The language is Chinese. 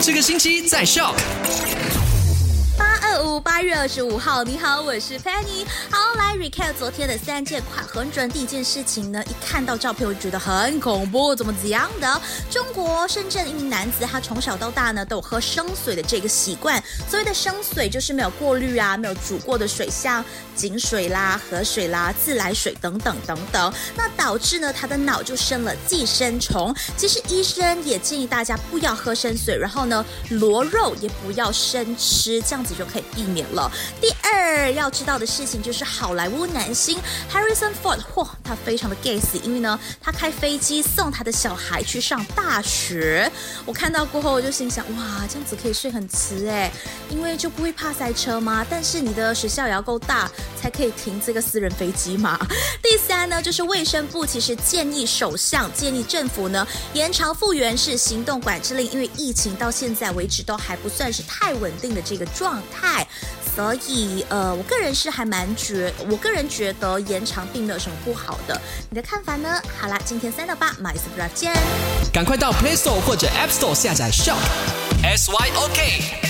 这个星期在校八月二十五号，你好，我是 Penny。好，来 recap 昨天的三件快很准。第一件事情呢，一看到照片我就觉得很恐怖，怎么怎样的？中国深圳一名男子，他从小到大呢都有喝生水的这个习惯。所谓的生水就是没有过滤啊，没有煮过的水，像井水啦、河水啦、自来水等等等等。那导致呢他的脑就生了寄生虫。其实医生也建议大家不要喝生水，然后呢螺肉也不要生吃，这样子。就可以避免了。第二要知道的事情就是好莱坞男星 Harrison Ford，嚯，他非常的 gay 死，因为呢，他开飞机送他的小孩去上大学。我看到过后，我就心想，哇，这样子可以睡很迟哎，因为就不会怕塞车吗？但是你的学校也要够大，才可以停这个私人飞机嘛。第三呢，就是卫生部其实建议首相建议政府呢延长复原式行动管制令，因为疫情到现在为止都还不算是太稳定的这个。状态，所以呃，我个人是还蛮觉，我个人觉得延长并没有什么不好的。你的看法呢？好啦，今天三到八，马斯布拉见。赶快到 Play Store 或者 App Store 下载 Shop S Y O K。